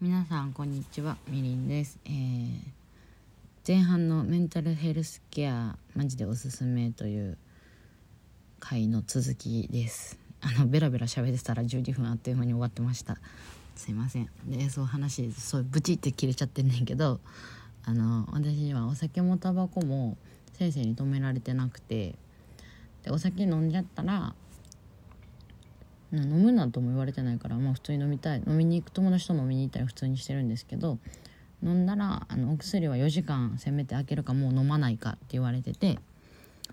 皆さんこんにちはみりんです、えー、前半のメンタルヘルスケアマジでおすすめという回の続きです。あのベラベラ喋ってたら12分あっという間に終わってました。すいません。でそう話そうブチって切れちゃってんねんけどあの私はお酒もタバコも先生に止められてなくてでお酒飲んじゃったら飲むなとも言われてないから、まあ、普通に飲みたい。飲みに行く友達と飲みに行ったり普通にしてるんですけど飲んだらあのお薬は4時間せめて開けるかもう飲まないかって言われてて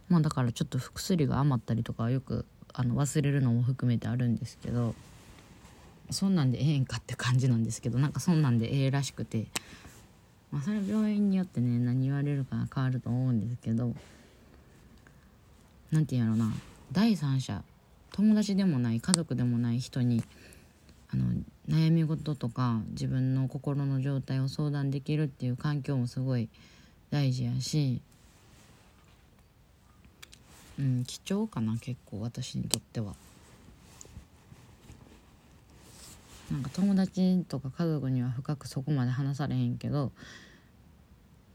まあだからちょっと薬が余ったりとかよくあの忘れるのも含めてあるんですけどそんなんでええんかって感じなんですけどなんかそんなんでええらしくて、まあ、それ病院によってね何言われるか変わると思うんですけど何て言うんやろな。第三者友達でもない家族でもない人にあの悩み事とか自分の心の状態を相談できるっていう環境もすごい大事やし、うん、貴重かな結構私にとっては。なんか友達とか家族には深くそこまで話されへんけど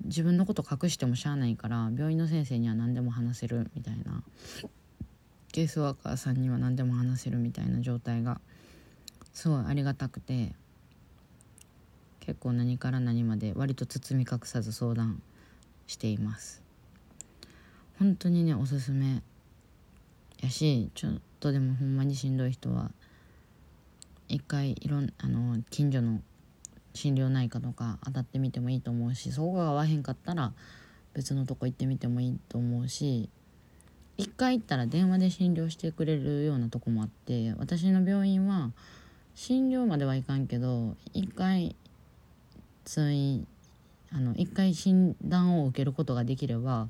自分のこと隠してもしゃあないから病院の先生には何でも話せるみたいなケースワーカーさんには何でも話せるみたいな状態がすごいありがたくて結構何から何まで割と包み隠さず相談しています。本当にねおすすめやしちょっとでもほんまにしんどい人は一回いろんあの近所の心療内科とか当たってみてもいいと思うしそこが合わへんかったら別のとこ行ってみてもいいと思うし一回行ったら電話で診療してくれるようなとこもあって私の病院は診療まではいかんけど一回通院あの一回診断を受けることができれば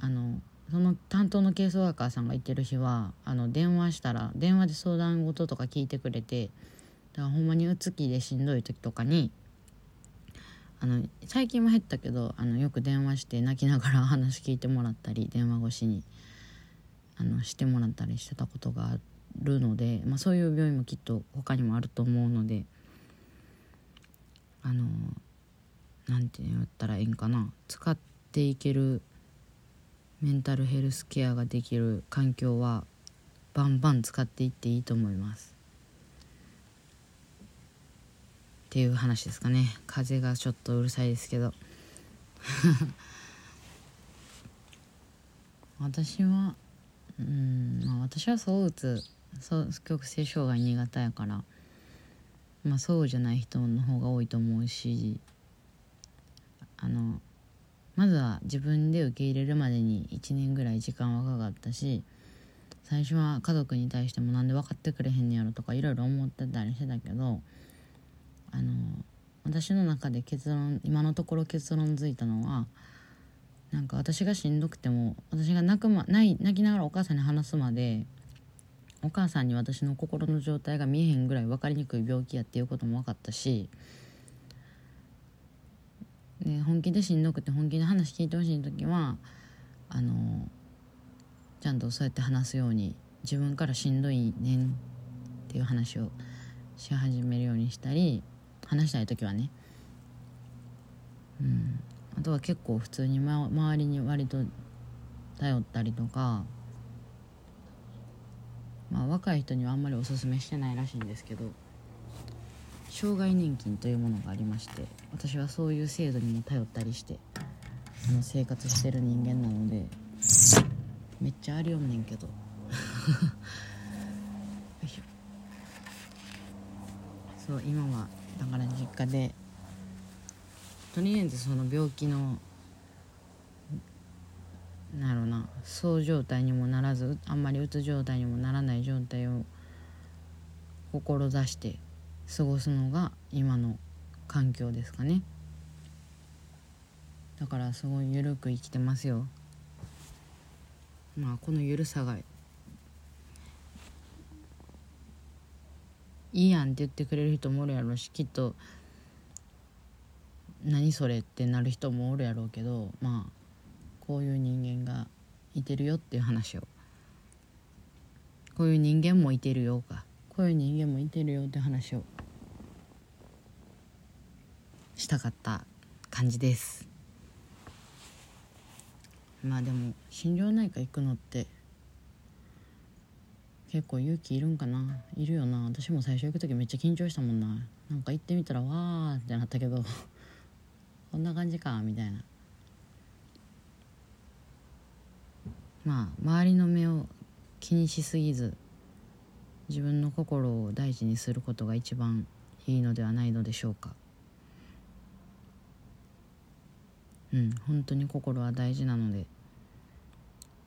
あのその担当のケースワーカーさんが行ってる日はあの電話したら電話で相談事とか聞いてくれてだからほんまにうつきでしんどい時とかにあの最近は減ったけどあのよく電話して泣きながら話聞いてもらったり電話越しに。あのしてもらったりしてたことがあるので、まあ、そういう病院もきっと他にもあると思うのであの何て言ったらいいんかな。使っていけるメンタルヘルスケアができる環境はバンバン使っていっていいと思います。っていう話ですかね。風がちょっとうるさいですけど。私はうん。まあ私はそううつそう極性障害新潟やから。まあそうじゃない人の方が多いと思うしあのまずは自分で受け入れるまでに1年ぐらい時間はかかったし最初は家族に対してもなんで分かってくれへんねやろとかいろいろ思ってたりしてたけどあの私の中で結論今のところ結論づいたのはなんか私がしんどくても私が泣く、ま、泣泣きながらお母さんに話すまでお母さんに私の心の状態が見えへんぐらい分かりにくい病気やっていうことも分かったしで本気でしんどくて本気で話聞いてほしい時はあのちゃんとそうやって話すように自分からしんどいねんっていう話をし始めるようにしたり話したい時はね。うん。あとは結構普通に、ま、周りに割と頼ったりとかまあ若い人にはあんまりおすすめしてないらしいんですけど障害年金というものがありまして私はそういう制度にも頼ったりしてあの生活してる人間なのでめっちゃありよんねんけど。そう今はだから実家でとりあえずその病気のなるなそう状態にもならずあんまりうつ状態にもならない状態を志して過ごすのが今の環境ですかね。だからすごい緩く生きてますよ。まあこの緩さがいいやんって言ってくれる人もおるやろうしきっと何それってなる人もおるやろうけどまあこういう人間がいてるよっていう話を。こういう人間もいてるよか。こういう人間もいてるよって話をしたかった感じです。まあでも心療内科行くのって結構勇気いるんかな。いるよな。私も最初行く時めっちゃ緊張したもんな。なんか行ってみたらわーってなったけど。こんな感じかみたいな。まあ周りの目を気にしすぎず自分の心を大事にすることが一番いいのではないのでしょうか。うん本当に心は大事なので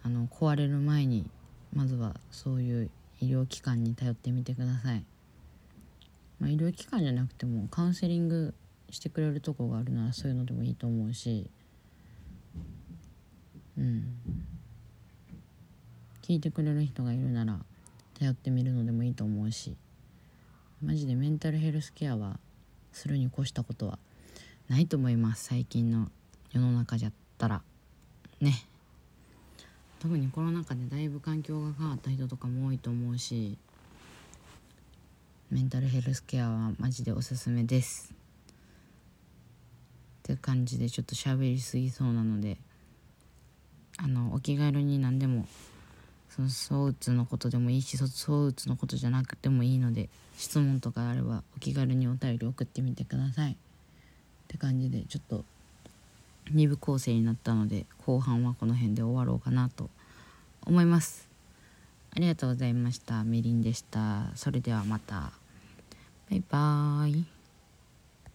あの壊れる前にまずはそういう医療機関に頼ってみてください、まあ、医療機関じゃなくてもカウンセリングしてくれるとこがあるならそういうのでもいいと思うし。うん。聞いてくれる人がいるなら頼ってみるのでもいいと思うし。マジでメンタルヘルスケアはするに越したことはないと思います。最近の世の中じゃったら。ね。特にコロナ禍でだいぶ環境が変わった人とかも多いと思うし。メンタルヘルスケアはマジでおすすめです。って感じでちょっと喋りすぎそうなのであのお気軽に何でもその躁うつのことでもいいし躁うつのことじゃなくてもいいので質問とかあればお気軽にお便り送ってみてください。って感じでちょっと2部構成になったので後半はこの辺で終わろうかなと思います。ありがとうございました。みりんでした。それではまた。バイバーイ。